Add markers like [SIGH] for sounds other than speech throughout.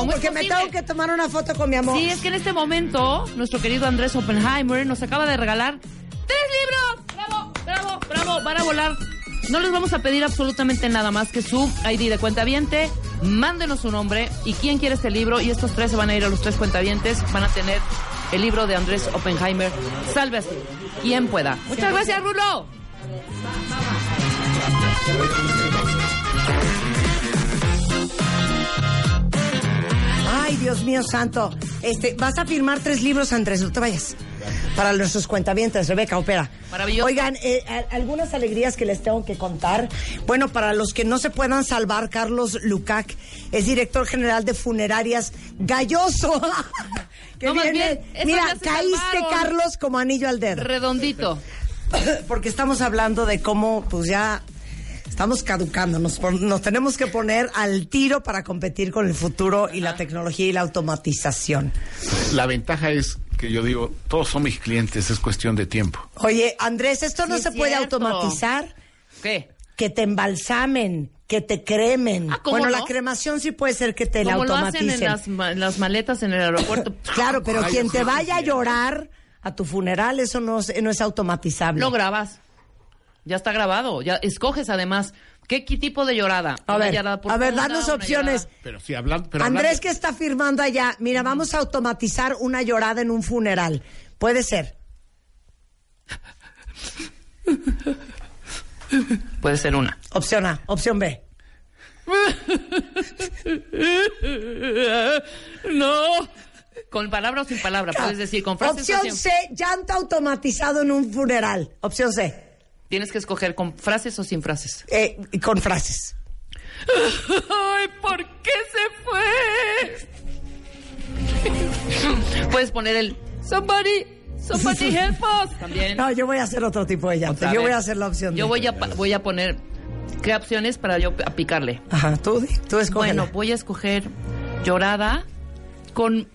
¿Cómo es porque me posible? tengo que tomar una foto con mi amor. Sí, es que en este momento nuestro querido Andrés Oppenheimer nos acaba de regalar tres libros. ¡Bravo, bravo, bravo! Van a volar. No les vamos a pedir absolutamente nada más que su ID de cuentaviente. Mándenos su nombre y quién quiere este libro. Y estos tres se van a ir a los tres cuentavientes. Van a tener el libro de Andrés Oppenheimer. Salve así. Quien pueda. Muchas gracias, Rulo. Dios mío santo. Este, vas a firmar tres libros, Andrés, no te vayas. Para nuestros cuentavientes, Rebeca, opera. Maravilloso. Oigan, eh, a- algunas alegrías que les tengo que contar. Bueno, para los que no se puedan salvar, Carlos Lucac es director general de Funerarias Galloso. [LAUGHS] que No, viene- bien, Mira, caíste, salvaron. Carlos, como anillo al dedo. Redondito. [COUGHS] Porque estamos hablando de cómo, pues ya estamos caducando, nos, pon- nos tenemos que poner al tiro para competir con el futuro y la tecnología y la automatización. La ventaja es que yo digo, todos son mis clientes, es cuestión de tiempo. Oye, Andrés, esto no Sí, se puede cierto. automatizar. ¿Qué? Que te embalsamen, que te cremen. Ah, ¿cómo bueno, no? la cremación sí puede ser que te la Como lo hacen automaticen. en las, ma- las maletas en el aeropuerto. [LAUGHS] Claro, pero Ay, quien te vaya a llorar a tu funeral, eso no, es- no es automatizable. Lo grabas. Ya está grabado. Ya escoges además qué, qué tipo de llorada. a ver, llorada a ver, danos opciones. llorada- Pero si hablan, pero Andrés hablando- que está firmando allá, mira, vamos a automatizar una llorada en un funeral. Puede ser. Puede ser una. Opción A, opción B. No. Con palabra o sin palabra. Puedes decir con frases Opción. C, llanto automatizado en un funeral. Opción C, Tienes que escoger con frases o sin frases. eh, con frases. Ay, ¿por qué se fue? Puedes poner el somebody, somebody help us. También. No, yo voy a hacer otro tipo de llanto. Otra Yo vez. voy a hacer la opción Yo voy a, voy a poner qué opciones para yo a picarle. Ajá, tú, tú escoge. Bueno, voy a escoger llorada con,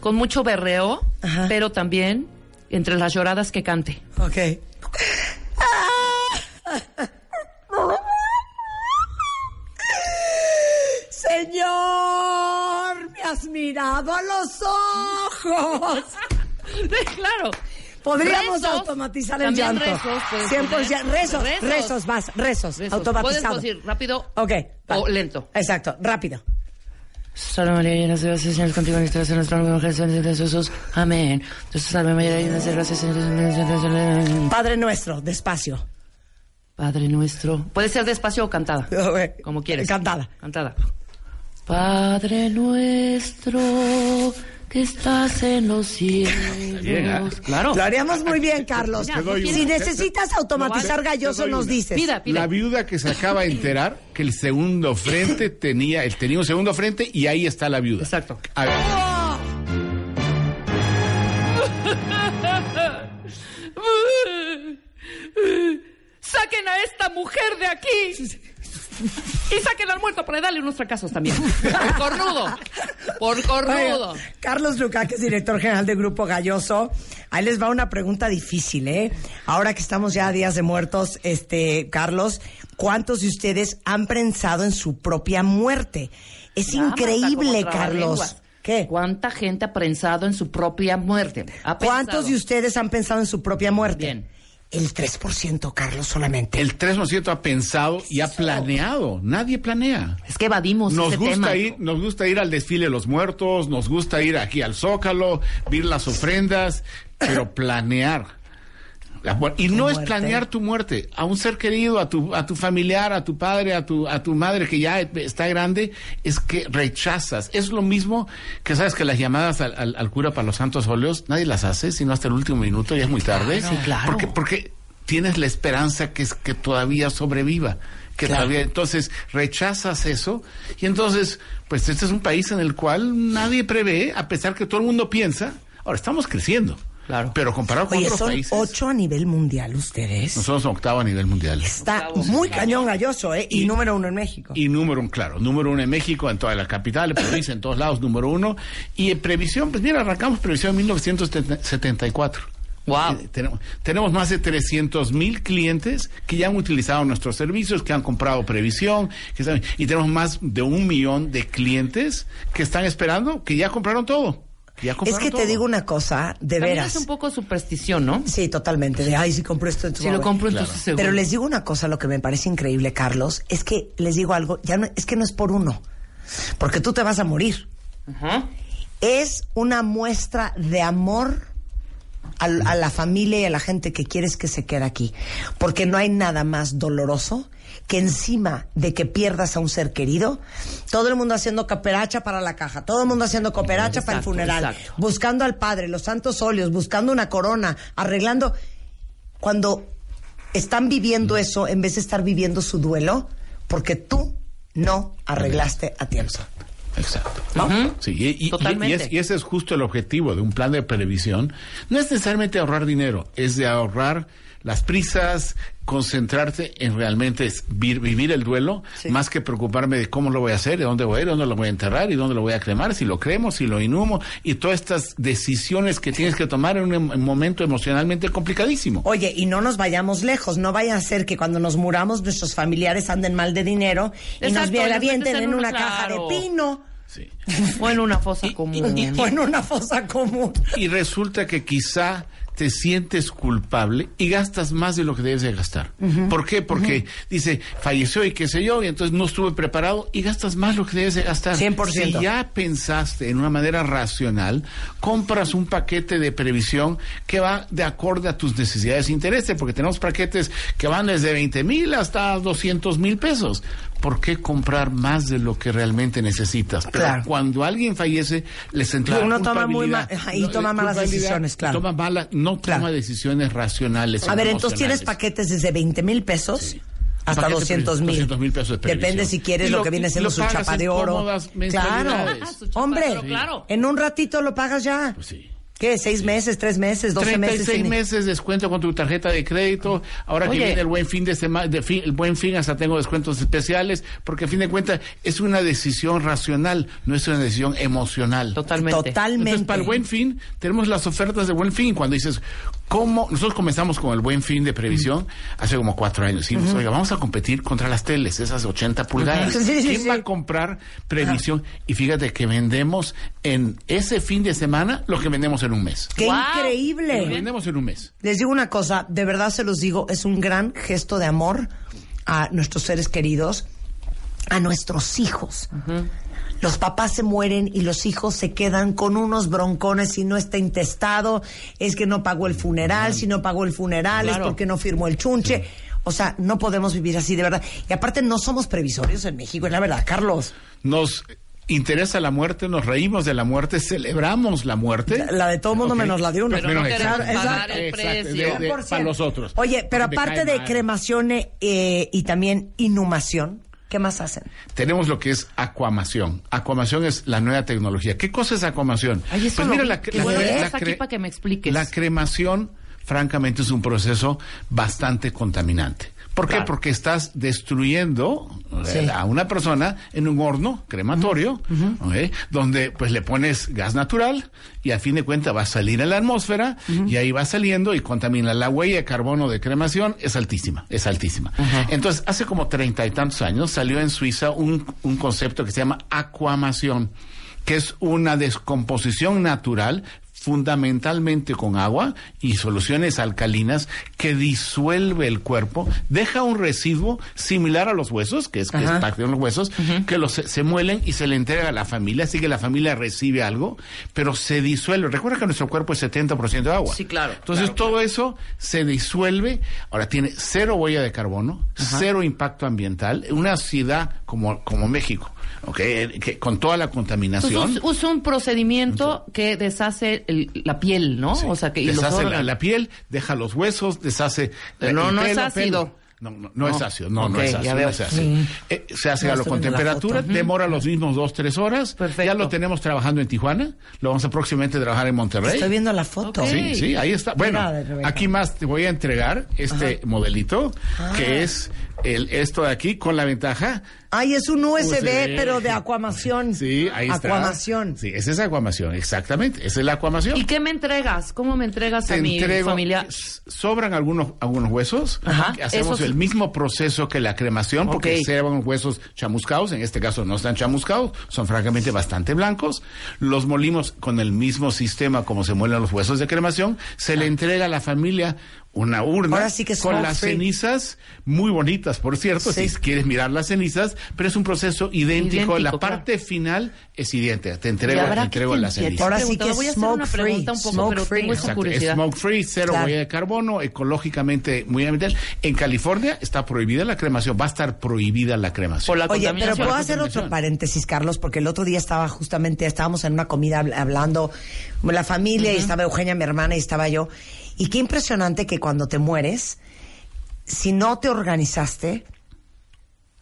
con mucho berreo, Ajá. pero también entre las lloradas que cante. Ok. Señor, me has mirado a los ojos. claro. Podríamos Rezos, automatizar el llanto. rezos, 100%. poner. Rezos, Rezos. rezos, vas, rezos, Rezos. automatizado. Puedes decir rápido Ok. va. o lento. Exacto, rápido. Salve María, llena de gracia, Señor, contigo, en nuestro nombre, mujer, Señor, de Jesús. Amén. Salve María, llena de gracia, Señor, Padre nuestro, despacio. Padre nuestro. Puede ser despacio o cantada. [LAUGHS] Como quieres. Cantada. Cantada. Padre nuestro que estás en los cielos. bien, ¿eh? Claro. Lo haríamos muy bien, Carlos. Si necesitas automatizar galloso, nos dices. Pida, pida. La viuda que se acaba de enterar que el segundo frente tenía, él tenía un segundo frente y ahí está la viuda. Exacto. A ver, Saquen a esta mujer de aquí. Y saquen al muerto para darle unos fracasos también. Por cornudo. Por cornudo. Oiga, Carlos Luca, que es director general del Grupo Galloso. Ahí les va una pregunta difícil, ¿eh? Ahora que estamos ya a días de muertos, este, Carlos, ¿cuántos de ustedes han pensado en su propia muerte? Es Ya, increíble, Carlos. ¿Qué? ¿Cuánta gente ha prensado en su propia muerte? ¿Cuántos pensado. de ustedes han pensado en su propia muerte? Bien. El 3%, Carlos, solamente. el 3% ha pensado y ha planeado. Nadie planea. Es que evadimos Nos ese gusta tema. ir, nos gusta ir al desfile de los muertos, nos gusta ir aquí al Zócalo, ver las ofrendas, pero planear. La y no es planear tu muerte, a un ser querido, a tu, a tu familiar, a tu padre, a tu, a tu madre que ya está grande, es que rechazas. Es lo mismo que sabes que las llamadas al, al- al cura para los santos óleos, nadie las hace, sino hasta el último minuto, ya es muy tarde. Sí, claro. Porque, porque tienes la esperanza que es que todavía sobreviva. Que Claro. todavía, entonces rechazas eso y entonces, pues este es un país en el cual nadie prevé, a pesar que todo el mundo piensa, ahora estamos creciendo. Claro. Pero comparado con Oye, otros son países. ocho a nivel mundial ustedes. Nosotros somos octavo a nivel mundial. Está Octavo. muy cañón galloso, ¿eh? Y, Y- número uno en México. Y número uno, claro, número uno en México, en toda la capital, en provincia, en todos lados, número uno. Y en previsión, pues mira, arrancamos previsión en 1974. Wow. Eh, tenemos, tenemos más de 300 mil clientes que ya han utilizado nuestros servicios, que han comprado previsión, que saben- y tenemos más de un millón de clientes que están esperando, que ya compraron todo. Ya Es que te digo una cosa, de También veras. es un poco superstición, ¿no? Sí, totalmente. De, ay, si compro esto, entonces Si lo ver". compro, Claro. entonces seguro. Pero les digo una cosa, lo que me parece increíble, Carlos, es que les digo algo, ya no, es que no es por uno, porque tú te vas a morir. Ajá. Es una muestra de amor al- a, la familia y a la gente que quieres que se quede aquí, porque no hay nada más doloroso que encima de que pierdas a un ser querido, todo el mundo haciendo cooperacha para la caja, todo el mundo haciendo cooperacha para el funeral, exacto. buscando al padre, los santos óleos, buscando una corona, arreglando cuando están viviendo eso en vez de estar viviendo su duelo, porque tú no arreglaste a tiempo. Exacto. ¿No? Sí, y, y- y- Totalmente. y es- y ese es justo el objetivo de un plan de previsión. No es necesariamente ahorrar dinero, es de ahorrar las prisas, concentrarte en realmente es vivir el duelo, Sí. más que preocuparme de cómo lo voy a hacer, de dónde voy a ir, dónde lo voy a enterrar y dónde lo voy a cremar, si lo cremo, si lo inhumo, y todas estas decisiones que tienes que tomar en un em- momento emocionalmente complicadísimo. Oye, y no nos vayamos lejos, no vaya a ser que cuando nos muramos nuestros familiares anden mal de dinero y nos Exacto, viera les avienten en en una- caja de pino Sí. O en una fosa común. [LAUGHS] o en una fosa común. Y resulta que quizá te sientes culpable y gastas más de lo que debes de gastar. ¿Por qué? Porque dice, falleció y qué sé yo, y entonces no estuve preparado y gastas más lo que debes de gastar. 100%. Si ya pensaste en una manera racional, compras un paquete de previsión que va de acorde a tus necesidades e intereses, porque tenemos paquetes que van desde 20 mil hasta 200 mil pesos. ¿Por qué comprar más de lo que realmente necesitas? Pero Claro. cuando alguien fallece, les entra uno toma muy culpabilidad. ma- ajá, y toma malas decisiones, claro. Toma mala, no Claro. toma decisiones racionales. A ver, entonces tienes paquetes desde 20 mil pesos hasta Paquete 200 mil. 200 mil pesos de Depende si quieres lo, lo- que viene siendo lo su chapa de oro. Claro. Ah, Hombre, claro. en un ratito lo pagas ya. Pues sí. ¿Qué? ¿Seis meses, tres meses, doce meses? 36 sin- meses descuento con tu tarjeta de crédito. Ahora Oye. que viene el buen fin de semana, de fin- el buen fin hasta tengo descuentos especiales, porque a fin de cuentas es una decisión racional, no es una decisión emocional. Totalmente. Totalmente. Entonces, para el buen fin, tenemos las ofertas de buen fin. Cuando dices, ¿cómo? Nosotros comenzamos con el buen fin de previsión hace como cuatro años. Dijimos, oiga, vamos a competir contra las teles, esas 80 pulgadas. Sí, sí, ¿Quién sí. va a comprar previsión? Y fíjate que vendemos en ese fin de semana lo que vendemos en un mes. ¡Qué Wow. Lo increíble! vendemos en un mes. Les digo una cosa, de verdad se los digo, es un gran gesto de amor a nuestros seres queridos, a nuestros hijos. Los papás se mueren y los hijos se quedan con unos broncones si no está intestado, es que no pagó el funeral, si no pagó el funeral Claro. es porque no firmó el chunche. O sea, no podemos vivir así, de verdad. Y aparte no somos previsorios en México, es la verdad, Carlos. Nos interesa la muerte, nos reímos de la muerte, celebramos la muerte. La de todo mundo Ok. menos la de uno. Pero no Menos queremos exacto. pagar el Exacto, precio. de- de- 100%. para los otros. Oye, pero aparte de mal. cremación eh, y también inhumación, ¿qué más hacen? Tenemos lo que es acuamación. Acuamación es la nueva tecnología. ¿Qué cosa es acuamación? Ay, eso Pues mira, la, la- bueno que la estás aquí cre- para que me expliques. La cremación, francamente, es un proceso bastante contaminante. ¿Por qué? Claro. Porque estás destruyendo eh, Sí. a una persona en un horno crematorio, ¿ok? donde pues le pones gas natural y a fin de cuentas va a salir a la atmósfera y ahí va saliendo y contamina. La huella de carbono de cremación es altísima, es altísima. Entonces, hace como treinta y tantos años salió en Suiza un, un concepto que se llama acuamación, que es una descomposición natural fundamentalmente con agua y soluciones alcalinas que disuelve el cuerpo, deja un residuo similar a los huesos, que es, que es Ajá. parte de los huesos, que los, se muelen y se le entrega a la familia, así que la familia recibe algo, pero se disuelve. Recuerda que nuestro cuerpo es 70% de agua. Sí, claro, Entonces claro, todo eso se disuelve, ahora tiene cero huella de carbono, cero impacto ambiental, una ciudad como, como México, ¿ok? Que, con toda la contaminación. Entonces, usa un procedimiento que deshace el- la piel, ¿no? Sí. O sea, que y los deshace la, piel, deja los huesos, deshace. No, el no es pelo, ácido. pelo. No, no, no es ácido, no, no es ácido. no es ácido. Eh, se hace galo con temperatura, demora los mismos dos, tres horas. Perfecto. Ya lo tenemos trabajando en Tijuana, lo vamos a próximamente trabajar en Monterrey. Estoy viendo la foto. Sí, sí, ahí está. Bueno, aquí más te voy a entregar este modelito, Ah. que es el, esto de aquí, con la ventaja. Ay, es un USB, USB. pero de acuamación. [LAUGHS] Sí, ahí está. Acuamación. Sí, esa es acuamación, exactamente. Esa es la acuamación. ¿Y qué me entregas? ¿Cómo me entregas Te a mi entrego- familia? sobran algunos algunos huesos Ajá. hacemos Esos- el mismo proceso que la cremación porque Ok. se van huesos chamuscados en este caso no están chamuscados son francamente bastante blancos los molimos con el mismo sistema como se muelen los huesos de cremación se le entrega a la familia una urna Ahora sí que con las free. cenizas muy bonitas por cierto Sí. si quieres mirar las cenizas pero es un proceso idéntico, la parte final es idéntica te entrego, te entrego las cenizas Ahora sí que voy a hacer una pregunta un poco, smoke pero free. tengo esa Exacto, es curiosidad. smoke free, cero Claro. huella de carbono, ecológicamente muy ambiental. En California está prohibida la cremación, va a estar prohibida la cremación. Por la Oye, pero puedo hacer otro paréntesis, Carlos, porque el otro día estaba justamente, estábamos en una comida habl- hablando, la familia, y estaba Eugenia, mi hermana, y estaba yo. Y qué impresionante que cuando te mueres, si no te organizaste,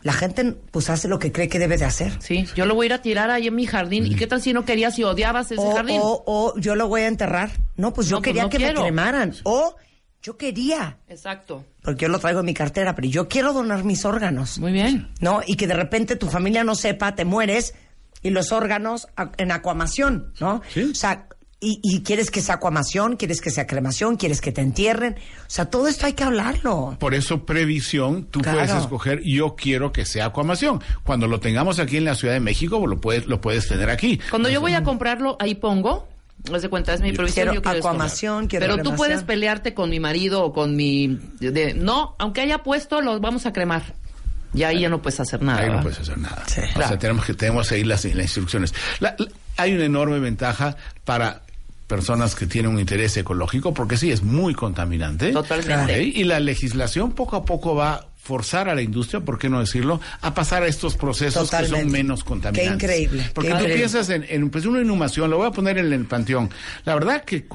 la gente pues hace lo que cree que debe de hacer. Sí, yo lo voy a ir a tirar ahí en mi jardín. ¿Y qué tal si no querías y odiabas ese O, jardín? o, o yo lo voy a enterrar. No, pues yo No, pues quería no que quiero. me cremaran. O yo quería, Exacto. porque yo lo traigo en mi cartera, pero yo quiero donar mis órganos. Muy bien. ¿no? Y que de repente tu familia no sepa, te mueres y los órganos en acuamación, ¿no? Sí. O sea, y, y quieres que sea acuamación, quieres que sea cremación, quieres que te entierren. O sea, todo esto hay que hablarlo. Por eso, previsión, tú Claro. puedes escoger, yo quiero que sea acuamación. Cuando lo tengamos aquí en la Ciudad de México, lo puedes, lo puedes tener aquí. Cuando yo voy a comprarlo, ahí pongo. De cuenta, es mi provisión. Quiero yo quiero acuamación, quiero Pero tú cremación. puedes pelearte con mi marido o con mi. de- no, aunque haya puesto, los vamos a cremar. Y ahí ya no puedes hacer nada. Ahí no puedes hacer nada. Sí. o Claro. sea, tenemos que, tenemos que seguir las, las instrucciones. La- la- hay una enorme ventaja para personas que tienen un interés ecológico, porque sí, es muy contaminante. Totalmente. Y la legislación poco a poco va forzar a la industria, ¿por qué no decirlo?, a pasar a estos procesos que son menos contaminantes. Qué increíble, Porque qué tú increíble. piensas en, en, pues, una inhumación, lo voy a poner en el panteón. La verdad que eh,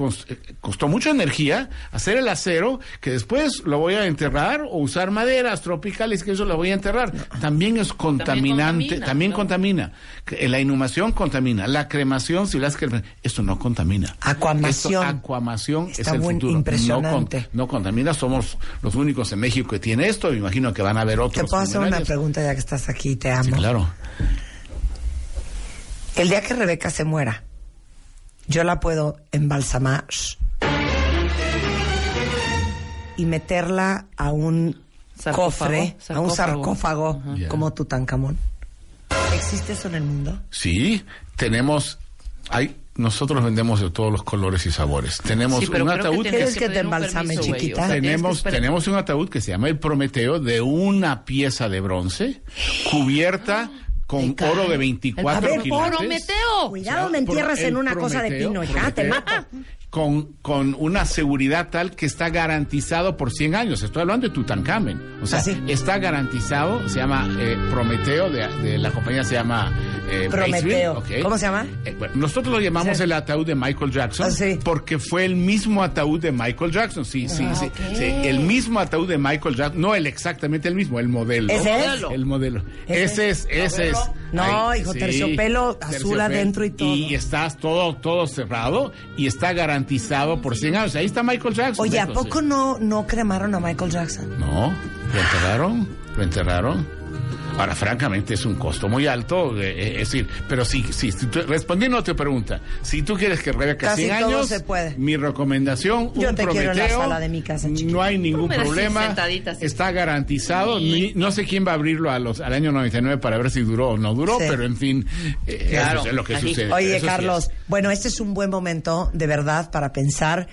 costó mucha energía hacer el acero, que después lo voy a enterrar o usar maderas tropicales, que eso lo voy a enterrar. También es contaminante, contamina, también ¿no? contamina. Que La inhumación contamina, la cremación, si la haces crema- esto no contamina. Acuamación. Esto, acuamación Está es el futuro. No, impresionante. con- no contamina, somos los únicos en México que tiene esto, me imagino que van a haber otros. Te puedo hacer una pregunta ya que estás aquí, te amo. Sí, claro. El día que Rebeca se muera, yo la puedo embalsamar y meterla a un Sarcófago, cofre, a un sarcófago. como Tutankamón. ¿Existe eso en el mundo? Sí, tenemos, hay, nosotros vendemos de todos los colores y sabores. Tenemos Sí, un creo que ataúd tienes ¿Quieres que te embalsame, permiso, chiquita? Que tenemos, un ataúd que se llama el Prometeo de una pieza de bronce cubierta con Me cae. oro de El 24 A ver, quilates. Prometeo. Cuidado, me entierras El en una cosa de pino, hija, te mato. Con, con una seguridad tal que está garantizado por 100 años. Estoy hablando de Tutankamen. O sea, Ah, sí. está garantizado, se llama eh, Prometeo, de, de la compañía se llama eh, Prometeo. ¿Cómo se llama? Eh, bueno, nosotros lo llamamos Sí. el ataúd de Michael Jackson Ah, sí. porque fue el mismo ataúd de Michael Jackson. Sí, sí, sí, ok. sí, El mismo ataúd de Michael Jackson, no el exactamente el mismo, el modelo. ¿Ese es? El modelo. ¿Ese? Ese es, ese es. No, hijo, terciopelo azul adentro y todo. Y estás todo, todo cerrado y está garantizado por 100 años. Ahí está Michael Jackson. Oye, ¿a poco no, no cremaron a Michael Jackson? No, lo enterraron, lo enterraron. Ahora, francamente, es un costo muy alto, eh, eh, es decir, pero sí, sí, si tú- respondiendo a tu pregunta, si tú quieres que Rebeca Casi 100 todo años, se puede. mi recomendación, Yo un te en la sala de mi casa, chiquita. no hay ningún problema, está garantizado, ni- no sé quién va a abrirlo a los, al año 99 para ver si duró o no duró, Sí. pero en fin, eh, Claro, eso es lo que sucede. Oye, Eso sí Carlos, es. bueno, este es un buen momento, de verdad, para pensar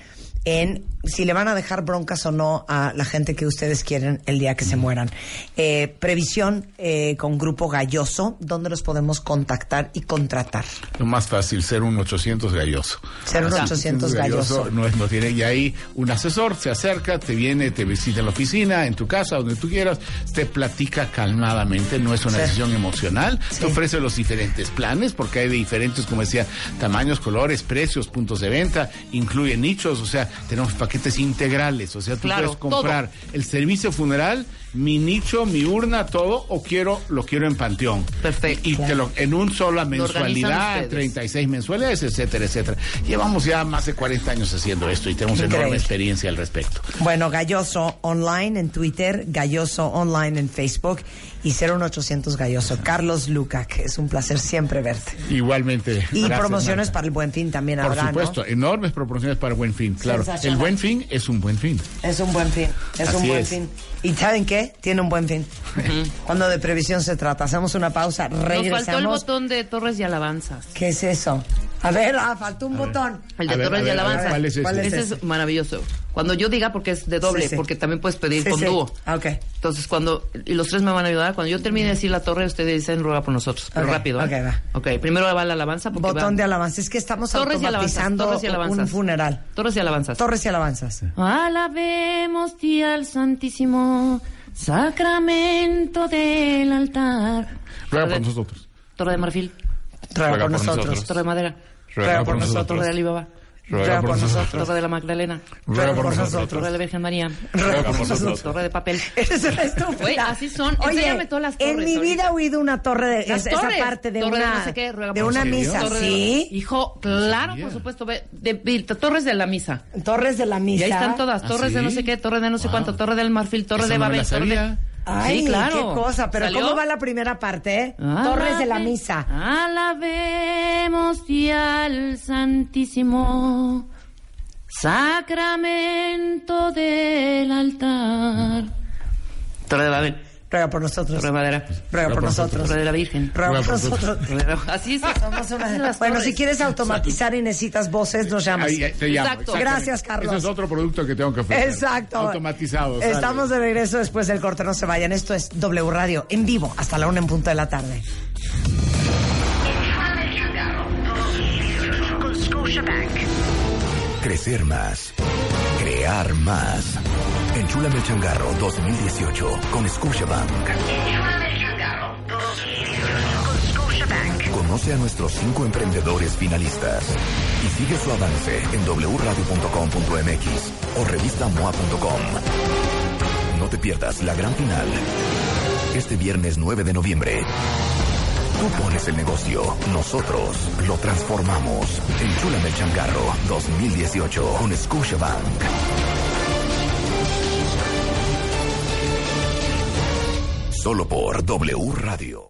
en si le van a dejar broncas o no a la gente que ustedes quieren el día que se mueran. Eh, previsión eh, con Grupo Galloso, ¿dónde los podemos contactar y contratar? Lo más fácil, ser un 800 galloso. Ser un Así, 800 galloso. No, es, no tiene, y ahí un asesor se acerca, te viene, te visita en la oficina, en tu casa, donde tú quieras, te platica calmadamente, no es una Sí. decisión emocional, Sí. te ofrece los diferentes planes, porque hay de diferentes, como decía, tamaños, colores, precios, puntos de venta, incluye nichos, o sea, tenemos paquetes integrales, o sea, tú Claro, puedes comprar el servicio funeral, mi nicho, mi urna, todo, o quiero lo quiero en panteón. Perfecto. Y te lo, en un sola mensualidad, ustedes. 36 mensualidades, etcétera, etcétera. Llevamos ya más de 40 años haciendo esto y tenemos Increíble. enorme experiencia al respecto. Bueno, Galloso Online en Twitter, Galloso Online en Facebook y 01800 Galloso. Carlos Lucac, es un placer siempre verte. Igualmente. Y Gracias, promociones Marta. para el Buen Fin también Por habrá, supuesto, enormes proporciones para buen fin, claro. El buen fin es un buen fin. Es un buen fin, es un buen es. fin. ¿Y saben qué? Tiene un buen fin. Cuando de previsión se trata. Hacemos una pausa, Nos faltó el regresamos. botón de Torres y Alabanzas. ¿Qué es eso? A ver, ah, faltó un botón. El de A Torres y Alabanzas. ¿cuál es ese? ¿Cuál es Ese ese? es maravilloso. Cuando yo diga, porque es de doble, Sí, sí. porque también puedes pedir Sí, con sí. dúo. Ah, ok. Entonces, cuando. Y los tres me van a ayudar. Cuando yo termine de decir la torre, ustedes dicen ruega por nosotros. Pero rápido. ¿eh? ok, va. Ok, primero va la alabanza. Porque Botón va- de alabanza. Es que estamos Torres y alabanzas. automatizando Torres y alabanzas. un funeral. Torres y alabanzas. Torres y alabanzas. Alabemos ti al Santísimo Sacramento del altar. Ruega por de- nosotros. Torre de marfil. Ruega por por nosotros. nosotros. Torre de madera. Ruega por nosotros. Torre de Alibaba. Ruega por nosotros. Torre de la Magdalena. Ruega por Torre nosotros. de la Virgen María. Ruega por nosotros. Torre de papel. Esa es estúpida. Güey, así son. Oye, todas las en mi vida he oído una torre de esa torres. parte de Torre de una no sé qué, ruega de por una nosotros. misa, Torre de- ¿sí? Hijo, claro, por supuesto. ve- De, de- torres de la misa. Torres de la Y misa. ahí están todas. ¿Ah, Torres de sí? no sé qué, torre de no sé Wow. cuánto, torre del marfil, torre Esa de Babel. la torre de-. Ay, sí, claro. qué cosa, pero ¿Salió? ¿cómo va la primera parte? Alabe- Torres de la misa. Alabemos y al Santísimo Sacramento del altar. Torre de Babel, Ruega por nosotros. De Madera, Ruega por nosotros. Torre de la Virgen. Ruega por Ruega por nosotros. Así es. [LAUGHS] Somos una- Las Bueno, si quieres automatizar y necesitas voces, nos llamas. Ahí, ahí te llamo, Exacto. Gracias, Carlos. Ese es otro producto que tengo que ofrecer. Exacto. Automatizado. sale. Estamos de regreso después del corte, no se vayan. Esto es W Radio, en vivo, hasta la una en punto de la tarde. Crecer más. Crear más. Enchúlame el changarro 2018 con Scotiabank. Con Scotiabank. Conoce a nuestros cinco emprendedores finalistas y sigue su avance en wradio.com.mx o revistamoa.com. No te pierdas la gran final. Este viernes 9 de noviembre. Tú pones el negocio, nosotros lo transformamos. Enchúlame el changarro 2018 con Scotiabank. Solo por W Radio.